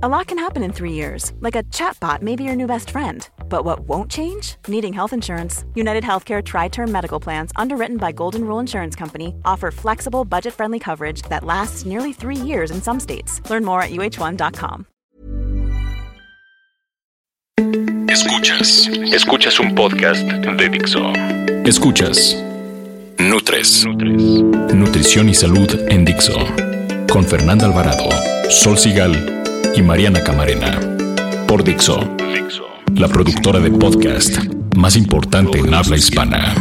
A lot can happen in three years, like a chatbot may be your new best friend. But what won't change? Needing health insurance. United Healthcare Tri Term Medical Plans, underwritten by Golden Rule Insurance Company, offer flexible, budget friendly coverage that lasts nearly three years in some states. Learn more at uh1.com. Escuchas. Escuchas un podcast de Dixo. Escuchas. Nutres. Nutrición y salud en Dixo. Con Fernanda Alvarado, Sol Sigal y Mariana Camarena. Por Dixo. La productora de podcast más importante en habla hispana.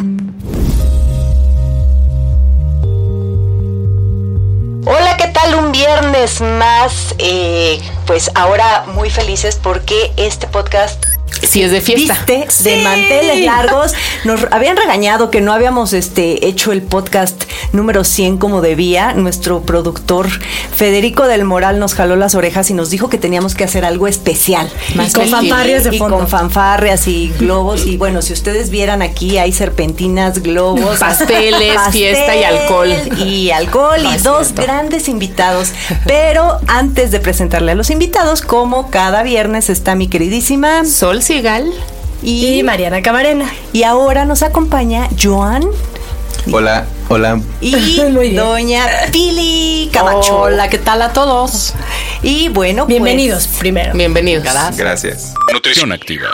Hola, ¿qué tal? Un viernes más. Eh, pues ahora muy felices porque este podcast si es de fiesta. ¿Viste? De manteles largos. Nos habían regañado que no habíamos este, hecho el podcast número 100 como debía. Nuestro productor Federico del Moral nos jaló las orejas y nos dijo que teníamos que hacer algo especial. Más con fanfarrias de fondo. Y con fanfarrias y globos. Y bueno, si ustedes vieran aquí, hay serpentinas, globos, pasteles, fiesta y alcohol. Y alcohol y dos grandes invitados. Pero antes de presentarle a los invitados, como cada viernes está mi queridísima Sol Sigal y, Mariana Camarena. Y ahora nos acompaña Joan. Hola, hola. Y doña Pili Camacho. Hola, ¿qué tal a todos? Y bueno, pues, bienvenidos primero. Bienvenidos. Gracias. Nutrición activa.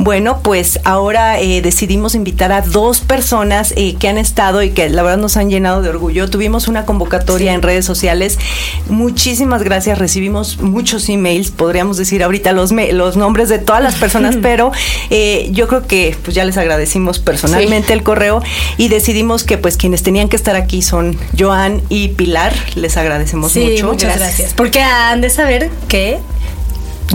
Bueno, pues ahora eh, decidimos invitar a dos personas eh, que han estado y que la verdad nos han llenado de orgullo. Tuvimos una convocatoria en redes sociales. Muchísimas gracias. Recibimos muchos emails, podríamos decir ahorita los, los nombres de todas las personas, pero eh, yo creo que pues ya les agradecimos personalmente el correo y decidimos que pues quienes tenían que estar aquí son Joan y Pilar. Les agradecemos mucho. Muchas gracias. Porque han de saber que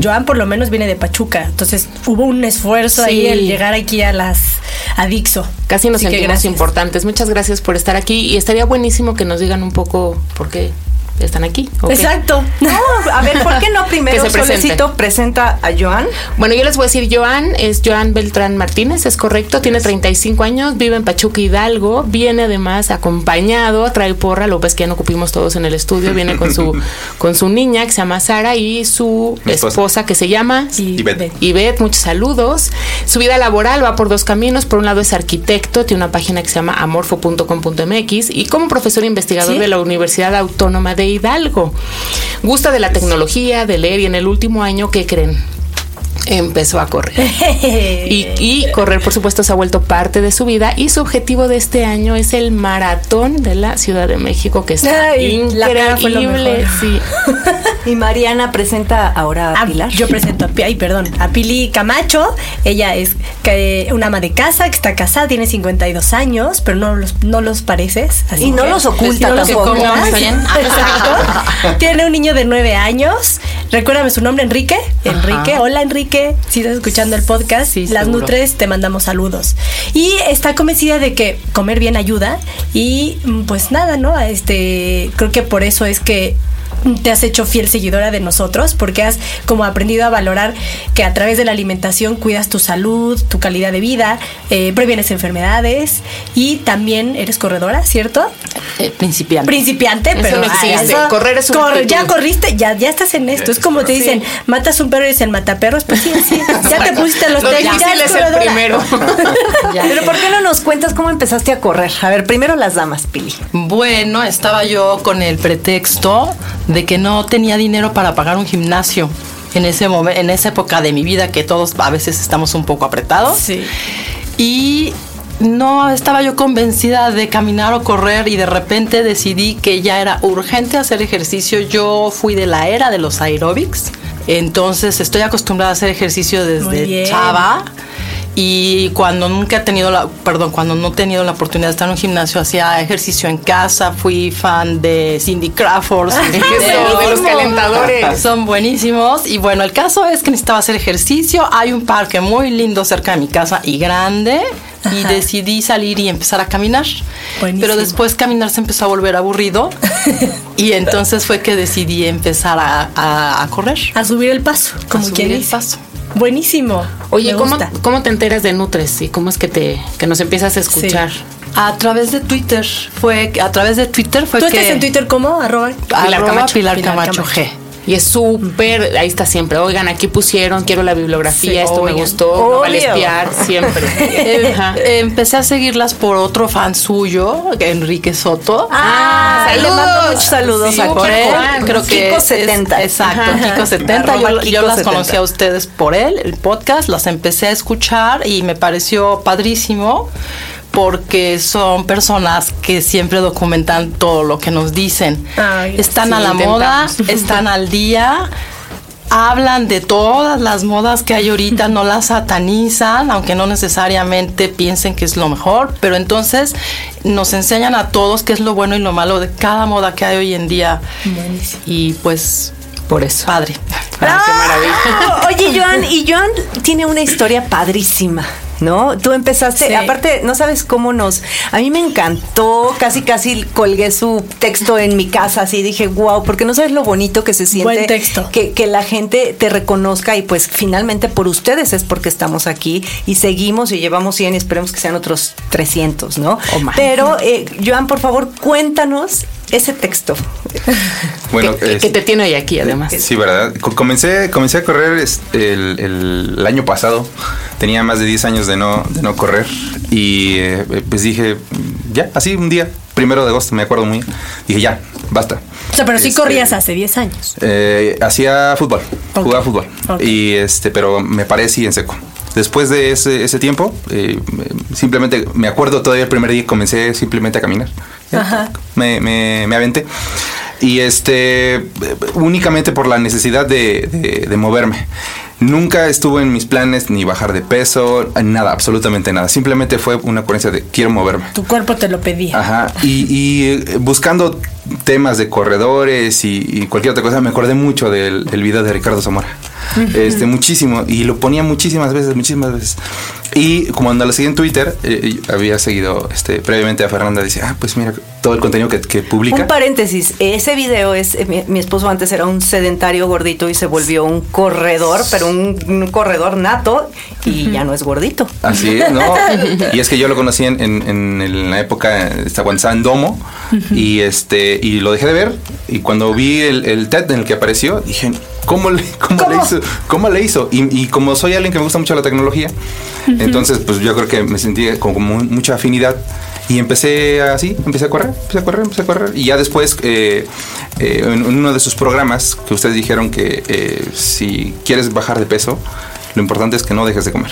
Joan por lo menos viene de Pachuca, entonces hubo un esfuerzo ahí el llegar aquí a las a Dixo. Casi nos sentimos importantes. Muchas gracias por estar aquí y estaría buenísimo que nos digan un poco por qué están aquí. Exacto. No, a ver, ¿por qué no primero Solecito presenta a Joan? Bueno, yo les voy a decir, Joan es Joan Beltrán Martínez, es correcto, tiene 35 años, vive en Pachuca Hidalgo, viene además acompañado, trae porra, lo ves que ya no ocupimos todos en el estudio, viene con su con su niña que se llama Sara y su esposa. que se llama Ivette. Ivette, muchos saludos. Su vida laboral va por dos caminos, por un lado es arquitecto, tiene una página que se llama amorfo.com.mx y como profesor investigador de la Universidad Autónoma de Hidalgo. Gusta de la tecnología, de leer y en el último año, ¿qué creen? Empezó a correr. y, correr, por supuesto, se ha vuelto parte de su vida. Y su objetivo de este año es el maratón de la Ciudad de México, que está increíble. Sí. y Mariana presenta ahora a, Pilar. Yo presento a, ay, perdón, a Pili Camacho. Ella es una ama de casa que está casada, tiene 52 años, pero no los, no los pareces. y no los oculta no tampoco. Exacto. tiene un niño de 9 años. Recuérdame su nombre, Enrique. Enrique, hola Enrique si estás escuchando el podcast, las Nutres, te mandamos saludos. Y está convencida de que comer bien ayuda y mm, pues nada, ¿no? Este, creo que por eso es que te has hecho fiel seguidora de nosotros porque has como aprendido a valorar que a través de la alimentación cuidas tu salud, tu calidad de vida, eh, previenes enfermedades y también eres corredora, ¿cierto? Eh, principiante. Principiante, pero correr es un Ya corriste, ya, ya estás en esto. Es como te dicen, matas un perro y dicen mataperros, pues sí, sí. Ya te pusiste los tenis. Ya es el primero. pero ¿por qué no nos cuentas cómo empezaste a correr? A ver, primero las damas, Pili. Bueno, estaba yo con el pretexto de que no tenía dinero para pagar un gimnasio en ese momento, en esa época de mi vida que todos a veces estamos un poco apretados. Sí. Y no estaba yo convencida de caminar o correr y de repente decidí que ya era urgente hacer ejercicio. Yo fui de la era de los aerobics, entonces estoy acostumbrada a hacer ejercicio desde chava y cuando nunca he tenido la, perdón, cuando no he tenido la oportunidad de estar en un gimnasio, hacía ejercicio en casa, fui fan de Cindy Crawford, de, los calentadores. Son buenísimos. Y bueno, el caso es que necesitaba hacer ejercicio. Hay un parque muy lindo cerca de mi casa y grande. Y decidí salir y empezar a caminar. Pero después caminar se empezó a volver aburrido. y entonces fue que decidí empezar a, correr. A subir el paso, como a subir el paso. Buenísimo. Oye, ¿cómo, ¿cómo, te enteras de Nutres y cómo es que te que nos empiezas a escuchar? A través de Twitter. Fue a través de Twitter fue ¿Tú que. estás en Twitter cómo? Arroba Pilar Camacho. Pilar Camacho G. Y es súper, ahí está siempre. Oigan, aquí pusieron, quiero la bibliografía, esto me gustó, no vale espiar, siempre. Eh, empecé a seguirlas por otro fan suyo, Enrique Soto. Ah, saludos. Le mando muchos saludos a por él. Creo que Kiko 70. exacto, Kiko 70. Yo, yo, las conocí a ustedes por él, el podcast, las empecé a escuchar y me pareció padrísimo porque son personas que siempre documentan todo lo que nos dicen. están a la moda, están al día hablan de todas las modas que hay ahorita, no las satanizan, aunque no necesariamente piensen que es lo mejor, pero entonces nos enseñan a todos qué es lo bueno y lo malo de cada moda que hay hoy en día. Y pues por eso. Padre. Ah, qué maravilla. Oye, Joan, y Joan tiene una historia padrísima. ¿No? Tú empezaste, aparte, no sabes cómo nos, a mí me encantó, casi casi colgué su texto en mi casa, así dije, wow, porque no sabes lo bonito que se siente Buen texto. Que, que la gente te reconozca y pues finalmente por ustedes es porque estamos aquí y seguimos y llevamos 100 y esperemos que sean otros 300, ¿no? Pero, eh, Joan, por favor, cuéntanos ese texto. Bueno, que, te tiene ahí aquí además. Sí, ¿verdad? Comencé, comencé a correr el, el, año pasado. Tenía más de 10 años de no, de no correr. Y eh, pues dije, ya, así un día, primero de agosto, me acuerdo muy bien. Dije, ya, basta. O sea, pero sí este, corrías hace 10 años. Eh, hacía fútbol, jugaba fútbol. Y este, pero me paré en seco. Después de ese, ese tiempo, eh, simplemente me acuerdo todavía el primer día comencé simplemente a caminar. Me, me, me, aventé. Y este, únicamente por la necesidad de, de, moverme. Nunca estuvo en mis planes ni bajar de peso, nada, absolutamente nada. Simplemente fue una ocurrencia de quiero moverme. Tu cuerpo te lo pedía. Ajá. Y, y eh, buscando temas de corredores y, cualquier otra cosa, me acordé mucho del, del video de Ricardo Zamora. Este, muchísimo. Y lo ponía muchísimas veces, muchísimas veces. Y cuando la seguí en Twitter, eh, había seguido este, previamente a Fernanda, dice, ah, pues mira todo el contenido que, que publica. Un paréntesis, ese video es, eh, mi, esposo antes era un sedentario gordito y se volvió un corredor, pero un, corredor nato y ya no es gordito. Así es, ¿no? y es que yo lo conocí en, en, la época, cuando estaba en Domo y, este, y lo dejé de ver y cuando vi el, el TED en el que apareció, dije, ¿Cómo le, cómo, le hizo? ¿Cómo le hizo? Y, como soy alguien que me gusta mucho la tecnología, entonces pues yo creo que me sentí con, mucha afinidad y empecé así, empecé a correr, empecé a correr, empecé a correr. Y ya después, eh, eh, en uno de sus programas, que ustedes dijeron que eh, si quieres bajar de peso, lo importante es que no dejes de comer.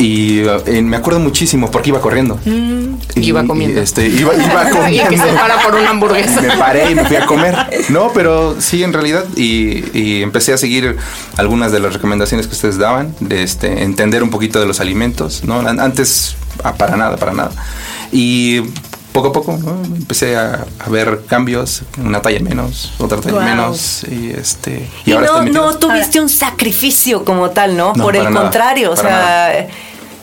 Y eh, me acuerdo muchísimo porque iba corriendo. Mm. iba comiendo. este, iba, comiendo. y que se para por una hamburguesa. Me paré y me fui a comer. No, pero sí, en realidad. Y, empecé a seguir algunas de las recomendaciones que ustedes daban, de este, entender un poquito de los alimentos. ¿no? Antes, ah, para nada, para nada. Y poco a poco empecé a, ver cambios, una talla menos, otra talla menos y este y, no, no tuviste un sacrificio como tal, ¿no? Por el contrario, o sea,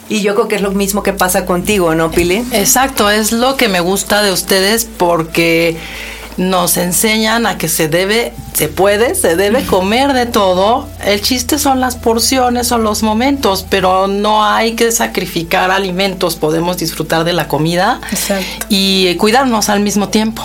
y yo creo que es lo mismo que pasa contigo, ¿no, Pili? Exacto, es lo que me gusta de ustedes porque nos enseñan a que se debe, se puede, se debe comer de todo. El chiste son las porciones o los momentos, pero no hay que sacrificar alimentos. Podemos disfrutar de la comida y cuidarnos al mismo tiempo.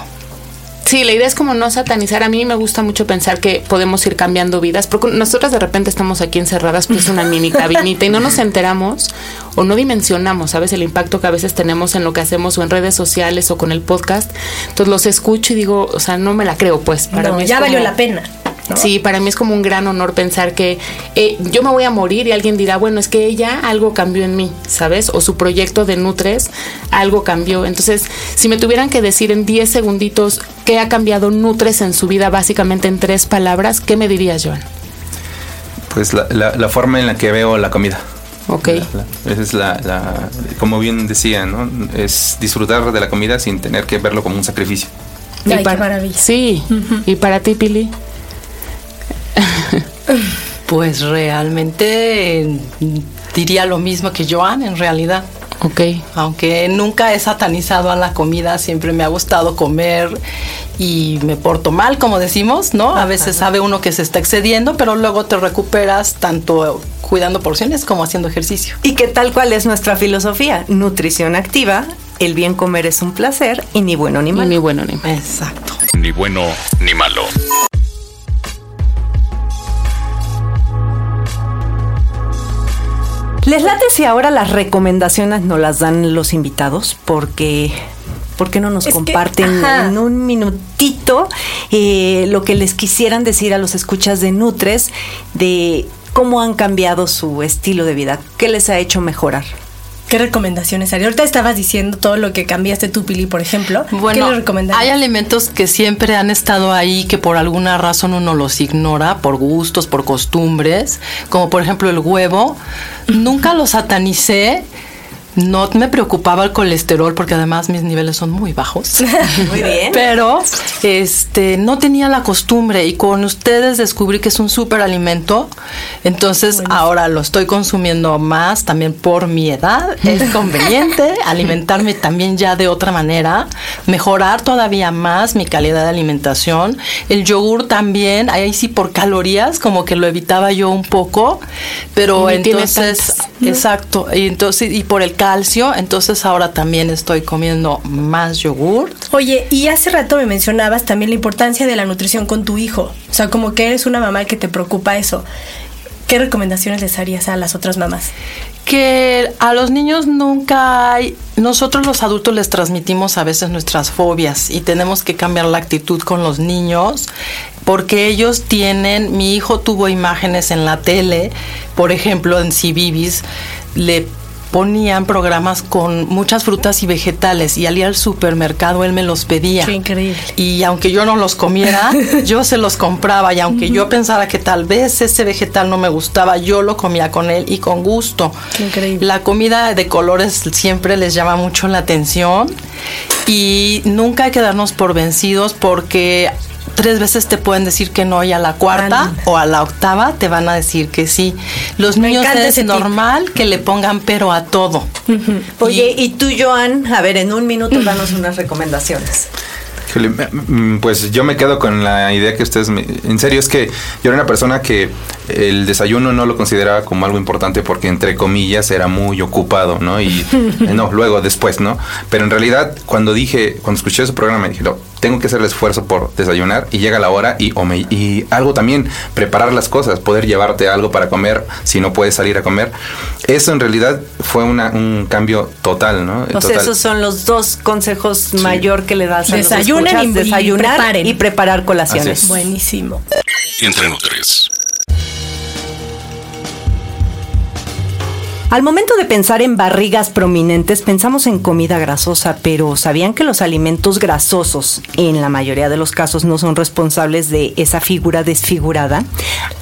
Sí, la idea es como no satanizar. A mí me gusta mucho pensar que podemos ir cambiando vidas, porque nosotras de repente estamos aquí encerradas, pues una mini cabinita y no nos enteramos o no dimensionamos, ¿sabes? El impacto que a veces tenemos en lo que hacemos o en redes sociales o con el podcast. Entonces los escucho y digo, o sea, no me la creo, pues. Para mí ya valió la pena. Sí, para mí es como un gran honor pensar que eh, yo me voy a morir y alguien dirá, bueno, es que ella algo cambió en mí, ¿sabes? O su proyecto de Nutres algo cambió. Entonces, si me tuvieran que decir en 10 segunditos qué ha cambiado Nutres en su vida, básicamente en tres palabras, ¿qué me dirías, Joan? Pues la, forma en la que veo la comida. Ok. esa es la, como bien decía, ¿no? Es disfrutar de la comida sin tener que verlo como un sacrificio. Ay, qué maravilla. Sí. ¿Y para ti, Pili? Pues realmente diría lo mismo que Joan en realidad. Ok. Aunque nunca he satanizado a la comida, siempre me ha gustado comer y me porto mal, como decimos, ¿no? A veces sabe uno que se está excediendo, pero luego te recuperas tanto cuidando porciones como haciendo ejercicio. ¿Y qué tal cuál es nuestra filosofía? Nutrición activa, el bien comer es un placer y ni bueno ni malo. Ni bueno ni malo. Exacto. Ni bueno ni malo. ¿Les late si ahora las recomendaciones nos las dan los invitados? Porque ¿Por qué no nos comparten en un minutito eh, lo que les quisieran decir a los escuchas de Nutres de cómo han cambiado su estilo de vida? ¿Qué les ha hecho mejorar? ¿Qué recomendaciones haría? Ahorita estabas diciendo todo lo que cambiaste tú, Pili, por ejemplo. Bueno, hay alimentos que siempre han estado ahí que por alguna razón uno los ignora, por gustos, por costumbres, como por ejemplo el huevo. Nunca lo satanicé no me preocupaba el colesterol porque además mis niveles son muy bajos. Muy bien. Pero este no tenía la costumbre y con ustedes descubrí que es un súper alimento. Entonces ahora lo estoy consumiendo más también por mi edad. Es conveniente alimentarme también ya de otra manera, mejorar todavía más mi calidad de alimentación. El yogur también, ahí sí por calorías como que lo evitaba yo un poco, pero entonces exacto, y entonces y por el calcio, entonces ahora también estoy comiendo más yogur. Oye, y hace rato me mencionabas también la importancia de la nutrición con tu hijo. O sea, como que eres una mamá que te preocupa eso. ¿Qué recomendaciones les harías a las otras mamás? Que a los niños nunca hay, nosotros los adultos les transmitimos a veces nuestras fobias y tenemos que cambiar la actitud con los niños porque ellos tienen, mi hijo tuvo imágenes en la tele, por ejemplo en Cibibis, le ponían programas con muchas frutas y vegetales y al ir al supermercado él me los pedía. Qué increíble. Y aunque yo no los comiera, yo se los compraba y aunque yo pensara que tal vez ese vegetal no me gustaba, yo lo comía con él y con gusto. Qué increíble. La comida de colores siempre les llama mucho la atención y nunca hay que darnos por vencidos porque tres veces te pueden decir que no y a la cuarta o a la octava te van a decir que sí. Los niños es normal que le pongan pero a todo. Oye, y, tú, Joan, a ver, en un minuto danos unas recomendaciones. Mm, pues yo me quedo con la idea que ustedes, me, en serio, es que yo era una persona que el desayuno no lo consideraba como algo importante porque entre comillas era muy ocupado, ¿no? Y no, luego, después, ¿no? Pero en realidad cuando dije, cuando escuché ese programa me dije, no, tengo que hacer el esfuerzo por desayunar y llega la hora y, o me, y algo también, preparar las cosas, poder llevarte algo para comer si no puedes salir a comer. Eso en realidad fue una, un cambio total, ¿no? O sea, esos son los dos consejos mayor que le das a Desayunen y, desayunar y, preparar colaciones. Buenísimo. Entre nutres. Al momento de pensar en barrigas prominentes, pensamos en comida grasosa, pero ¿sabían que los alimentos grasosos en la mayoría de los casos no son responsables de esa figura desfigurada?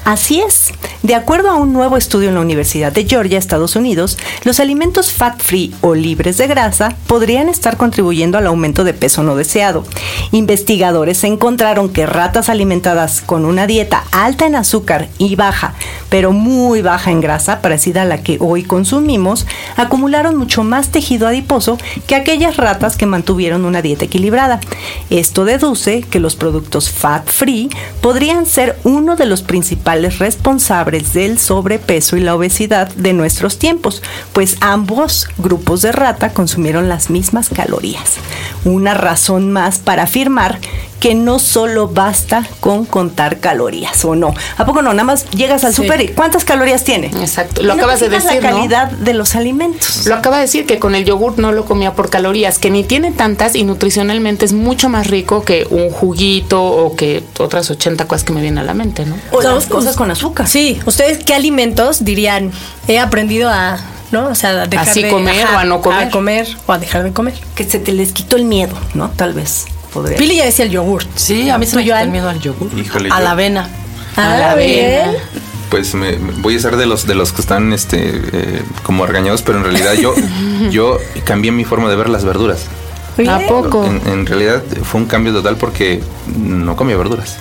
Así es. De acuerdo a un nuevo estudio en la Universidad de Georgia, Estados Unidos, los alimentos fat-free o libres de grasa podrían estar contribuyendo al aumento de peso no deseado. Investigadores encontraron que ratas alimentadas con una dieta alta en azúcar y baja, pero muy baja en grasa, parecida a la que hoy consumimos, consumimos acumularon mucho más tejido adiposo que aquellas ratas que mantuvieron una dieta equilibrada. Esto deduce que los productos fat free podrían ser uno de los principales responsables del sobrepeso y la obesidad de nuestros tiempos, pues ambos grupos de rata consumieron las mismas calorías. Una razón más para afirmar que no solo basta con contar calorías o no. ¿A poco no? Nada más llegas al super y ¿cuántas calorías tiene? Exacto. Lo acabas de decir. La calidad de los alimentos. Lo acaba de decir que con el yogur no lo comía por calorías, que ni tiene tantas y nutricionalmente es mucho más rico que un juguito o que otras 80 cosas que me vienen a la mente, ¿no? O las cosas con azúcar. Sí. ¿Ustedes qué alimentos dirían? He aprendido a ¿no? O sea, dejar Así de comer o a no comer. A comer o a dejar de comer. Que se te les quitó el miedo, ¿no? Tal vez. Pili ya decía el yogur. Sí, a mí se me quitó el miedo al yogur. a la avena. A la avena. Pues me, voy a ser de los de los que están este eh, como regañados, pero en realidad yo yo cambié mi forma de ver las verduras. ¿A poco? En, realidad fue un cambio total porque no comía verduras.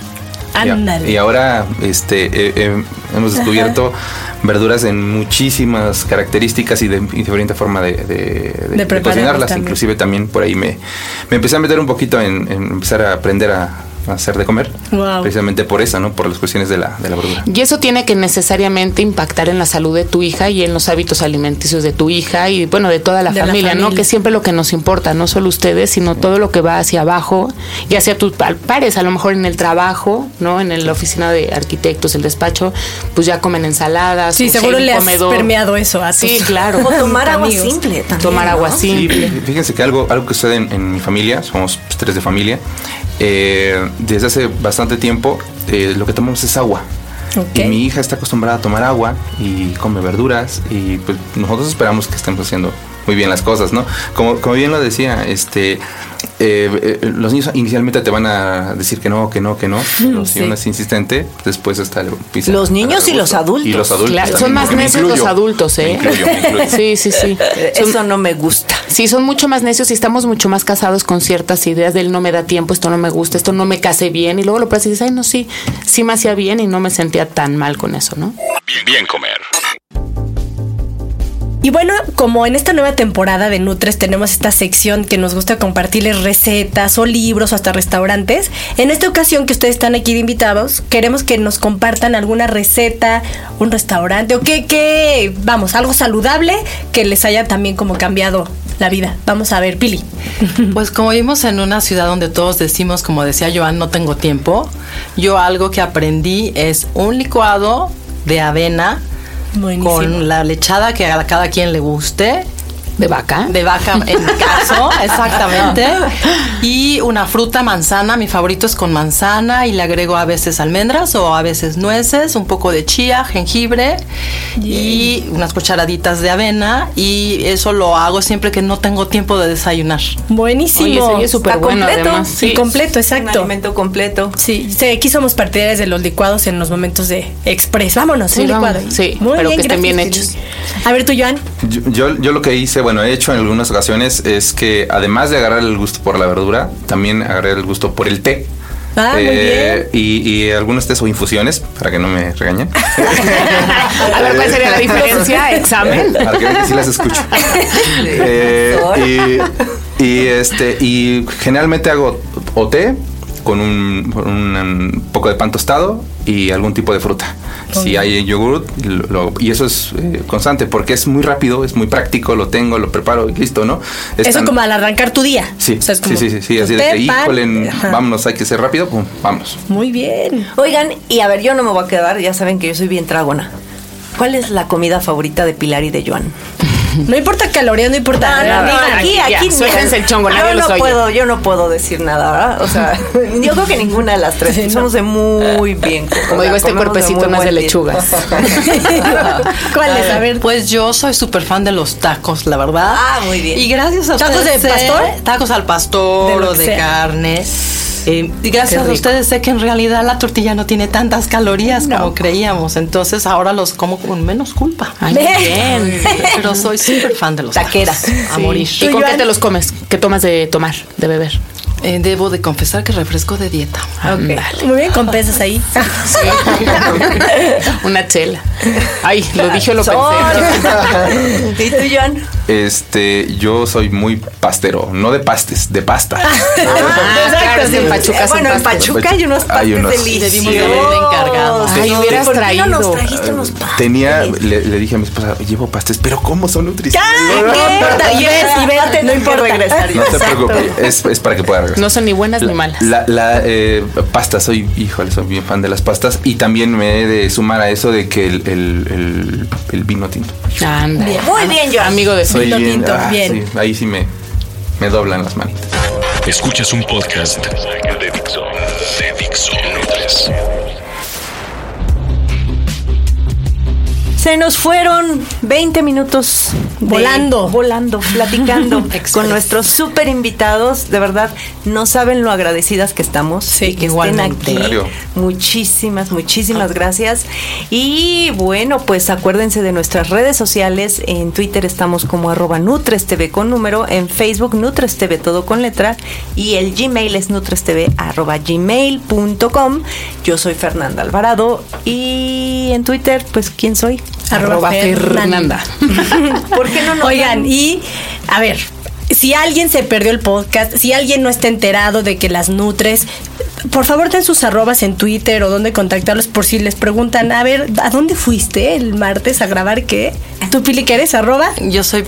Ándale. Y, ahora este eh, eh, hemos descubierto verduras en muchísimas características y de diferente forma de, de, cocinarlas. Inclusive también por ahí me, me empecé a meter un poquito en, empezar a aprender a, hacer de comer. Precisamente por eso, ¿no? Por las cuestiones de la, de la verdura. Y eso tiene que necesariamente impactar en la salud de tu hija y en los hábitos alimenticios de tu hija y, bueno, de toda la, familia, ¿no? Que es siempre lo que nos importa, no solo ustedes, sino todo lo que va hacia abajo y hacia tus pares, a lo mejor en el trabajo, ¿no? En la oficina de arquitectos, el despacho, pues ya comen ensaladas. Sí, seguro le has permeado eso a Sí, claro. O tomar agua simple también. Tomar agua simple. fíjense que algo, algo que sucede en, mi familia, somos tres de familia, eh, desde hace bastante tiempo eh, lo que tomamos es agua. Y mi hija está acostumbrada a tomar agua y come verduras y pues nosotros esperamos que estemos haciendo muy bien las cosas, ¿no? Como, como bien lo decía, este eh, eh, los niños inicialmente te van a decir que no, que no, que no, pero si uno es insistente, después está el Los niños y los adultos. Y los adultos. son más necios los adultos, ¿eh? Sí, sí, sí. Eso no me gusta. Sí, son mucho más necios y estamos mucho más casados con ciertas ideas del no me da tiempo, esto no me gusta, esto no me case bien. Y luego lo pruebas y dices, ay, no, sí, sí me hacía bien y no me sentía tan mal con eso, ¿no? Bien, bien comer. Y bueno, como en esta nueva temporada de Nutres tenemos esta sección que nos gusta compartirles recetas o libros o hasta restaurantes, en esta ocasión que ustedes están aquí de invitados, queremos que nos compartan alguna receta, un restaurante o que, que vamos, algo saludable que les haya también como cambiado la vida. Vamos a ver, Pili. Pues como vimos en una ciudad donde todos decimos, como decía Joan, no tengo tiempo, yo algo que aprendí es un licuado de avena con la lechada que a cada quien le guste ¿De vaca? De vaca, en mi caso, exactamente. Y una fruta, manzana. Mi favorito es con manzana y le agrego a veces almendras o a veces nueces, un poco de chía, jengibre y unas cucharaditas de avena. Y eso lo hago siempre que no tengo tiempo de desayunar. Buenísimo. Oye, súper bueno, completo. Sí, completo, exacto. Un alimento completo. Sí, aquí somos partidarios de los licuados en los momentos de express. Vámonos, un licuado. Sí, pero que estén bien hechos. A ver, tú, Joan. Yo, yo, lo que hice, bueno, he hecho en algunas ocasiones es que además de agarrar el gusto por la verdura, también agarré el gusto por el té. Ah, muy eh, bien. Y, y, algunos tés o infusiones, para que no me regañen. a ver cuál sería la diferencia, examen. Para que vean que sí las escucho. Eh, y, y, este, y generalmente hago o té con un, un, poco de pan tostado y algún tipo de fruta. Si hay yogurt, y eso es eh, constante porque es muy rápido, es muy práctico, lo tengo, lo preparo y listo, ¿no? eso como al arrancar tu día. Sí, sí, sí, sí, así de que, híjole, vámonos, hay que ser rápido, pum, vamos. Muy bien. Oigan, y a ver, yo no me voy a quedar, ya saben que yo soy bien tragona. ¿Cuál es la comida favorita de Pilar y de Joan? No importa calorías, no importa nada. aquí, aquí, el chongo, yo no puedo, yo no puedo decir nada, ¿verdad? O sea, yo creo que ninguna de las tres. Somos de muy bien. Como digo, este cuerpecito más de lechugas. ¿Cuáles? A ver. Pues yo soy súper fan de los tacos, la verdad. Ah, muy bien. Y gracias a ¿Tacos de pastor? Tacos al pastor o de carne. Eh, y gracias a ustedes sé que en realidad la tortilla no tiene tantas calorías como creíamos. Entonces ahora los como con menos culpa. Ay, bien. Pero soy súper fan de los taqueras. A morir. ¿Y con qué te los comes? ¿Qué tomas de tomar, de beber? Eh, debo de confesar que refresco de dieta. Okay. Muy bien, compensas ahí. Una chela. Ay, lo dije o lo pensé. ¿Y tú, Joan? Este, yo soy muy pastero, no de pastes, de pasta. Ah, exacto, en Pachuca Bueno, en Pachuca hay unos pastes deliciosos. encargados. Ay, hubieras ¿Por traído. qué no nos trajiste unos pastes? Tenía, le, le, dije a mi esposa, llevo pastes, pero ¿cómo son nutricionales? Ya, y ves, y ves, no importa regresar. No te preocupes, es, es para que pueda regresar. No son ni buenas ni malas. La, la eh, pasta, soy, híjole, soy bien fan de las pastas y también me he de sumar a eso de que el, el, el, el vino tinto. Anda. Muy bien, yo. Amigo de Soy bien, tinto, ah, bien. sí, ahí sí me, me doblan las manitas. Escuchas un podcast de Dixo. De Dixo Se nos fueron 20 minutos de- Volando. volando, platicando con nuestros súper invitados. De verdad, no saben lo agradecidas que estamos. Sí, y que igualmente. estén aquí. Muchísimas, muchísimas gracias. Y bueno, pues acuérdense de nuestras redes sociales. En Twitter estamos como arroba NutresTV con número. En Facebook NutresTV todo con letra. Y el Gmail es nutrestv arroba gmail.com. Yo soy Fernanda Alvarado. Y en Twitter, pues, ¿quién soy? Arroba Fernanda. ¿Por qué no nos Oigan, y a ver, si alguien se perdió el podcast, si alguien no está enterado de que las nutres, por favor den sus arrobas en Twitter o donde contactarlos por si les preguntan, a ver, ¿a dónde fuiste el martes a grabar qué? ¿Tú, Pili, qué eres? ¿Arroba? Yo soy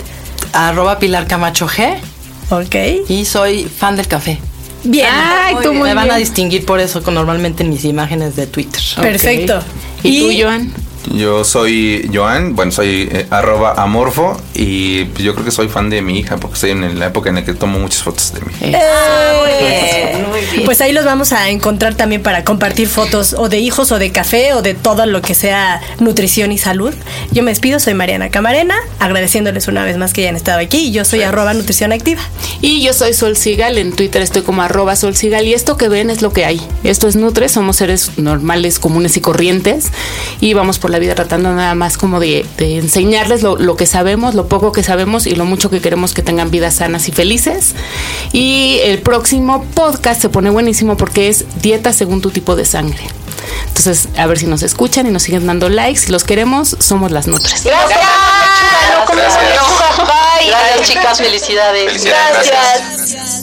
arroba Pilar Camacho G. Ok. Y soy fan del café. Bien. Ay, tú muy Me van a distinguir por eso con- normalmente en mis imágenes de Twitter. Perfecto. ¿Y, tú, Joan? Yo soy Joan, bueno, soy eh, arroba amorfo y pues, yo creo que soy fan de mi hija porque estoy en la época en la que tomo muchas fotos de mí. Eh, Bien, muy bien. Pues ahí los vamos a encontrar también para compartir fotos o de hijos o de café o de todo lo que sea nutrición y salud. Yo me despido, soy Mariana Camarena, agradeciéndoles una vez más que hayan estado aquí yo soy arroba nutrición activa. Y yo soy Sol Sigal, en Twitter estoy como arroba Sol Sigal y esto que ven es lo que hay. Esto es Nutre, somos seres normales, comunes y corrientes y vamos por la vida tratando nada más como de, de enseñarles lo, lo que sabemos, lo poco que sabemos y lo mucho que queremos que tengan vidas sanas y felices. Y el próximo podcast se pone buenísimo porque es dieta según tu tipo de sangre. Entonces, a ver si nos escuchan y nos siguen dando likes. Si los queremos, somos las Nutres. Gracias. Bye. Gracias, chicas. Felicidades. Felicidades, gracias.